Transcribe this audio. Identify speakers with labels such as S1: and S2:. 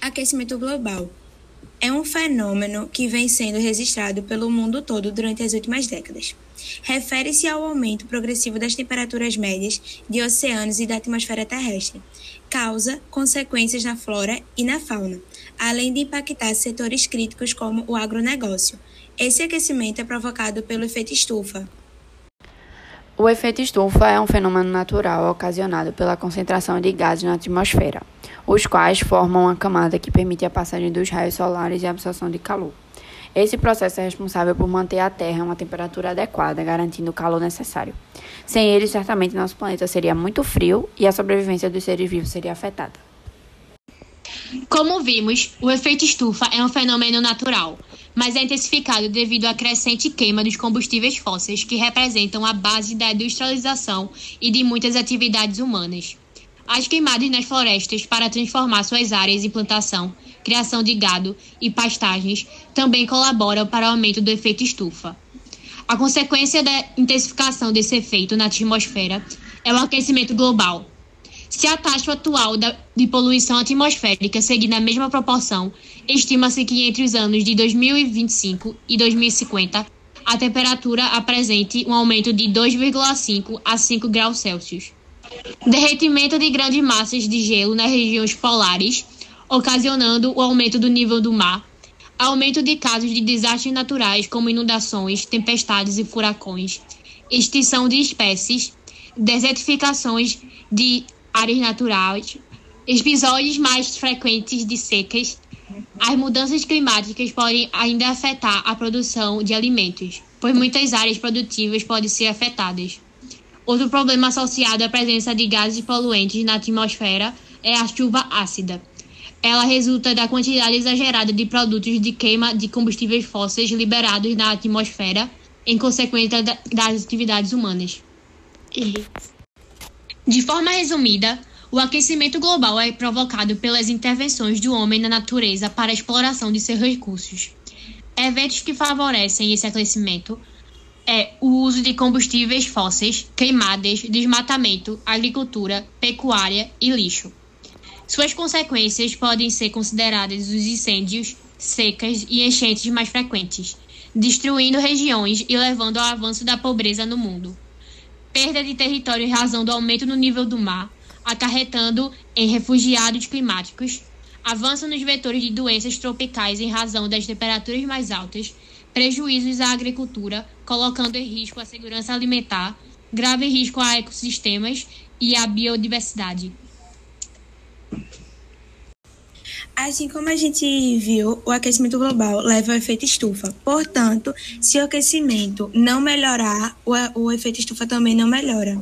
S1: Aquecimento global é um fenômeno que vem sendo registrado pelo mundo todo durante as últimas décadas. Refere-se ao aumento progressivo das temperaturas médias de oceanos e da atmosfera terrestre. Causa consequências na flora e na fauna, além de impactar setores críticos como o agronegócio. Esse aquecimento é provocado pelo efeito estufa,
S2: o efeito estufa é um fenômeno natural ocasionado pela concentração de gases na atmosfera, os quais formam uma camada que permite a passagem dos raios solares e a absorção de calor. Esse processo é responsável por manter a Terra a uma temperatura adequada, garantindo o calor necessário. Sem ele, certamente nosso planeta seria muito frio e a sobrevivência dos seres vivos seria afetada.
S3: Como vimos, o efeito estufa é um fenômeno natural, mas é intensificado devido à crescente queima dos combustíveis fósseis, que representam a base da industrialização e de muitas atividades humanas. As queimadas nas florestas para transformar suas áreas em plantação, criação de gado e pastagens também colaboram para o aumento do efeito estufa. A consequência da intensificação desse efeito na atmosfera é o aquecimento global, se a taxa atual de poluição atmosférica seguir na mesma proporção, estima-se que entre os anos de 2025 e 2050, a temperatura apresente um aumento de 2,5 a 5 graus Celsius. Derretimento de grandes massas de gelo nas regiões polares, ocasionando o aumento do nível do mar, aumento de casos de desastres naturais como inundações, tempestades e furacões, extinção de espécies, desertificações de áreas naturais, episódios mais frequentes de secas, as mudanças climáticas podem ainda afetar a produção de alimentos, pois muitas áreas produtivas podem ser afetadas. Outro problema associado à presença de gases poluentes na atmosfera é a chuva ácida. Ela resulta da quantidade exagerada de produtos de queima de combustíveis fósseis liberados na atmosfera em consequência das atividades humanas. De forma resumida, o aquecimento global é provocado pelas intervenções do homem na natureza para a exploração de seus recursos. Eventos que favorecem esse aquecimento é o uso de combustíveis fósseis, queimadas, desmatamento, agricultura, pecuária e lixo. Suas consequências podem ser consideradas os incêndios, secas e enchentes mais frequentes, destruindo regiões e levando ao avanço da pobreza no mundo perda de território em razão do aumento no nível do mar, acarretando em refugiados climáticos, avanço nos vetores de doenças tropicais em razão das temperaturas mais altas, prejuízos à agricultura, colocando em risco a segurança alimentar, grave risco a ecossistemas e à biodiversidade.
S1: Assim como a gente viu, o aquecimento global leva ao efeito estufa. Portanto, se o aquecimento não melhorar, o, o efeito estufa também não melhora.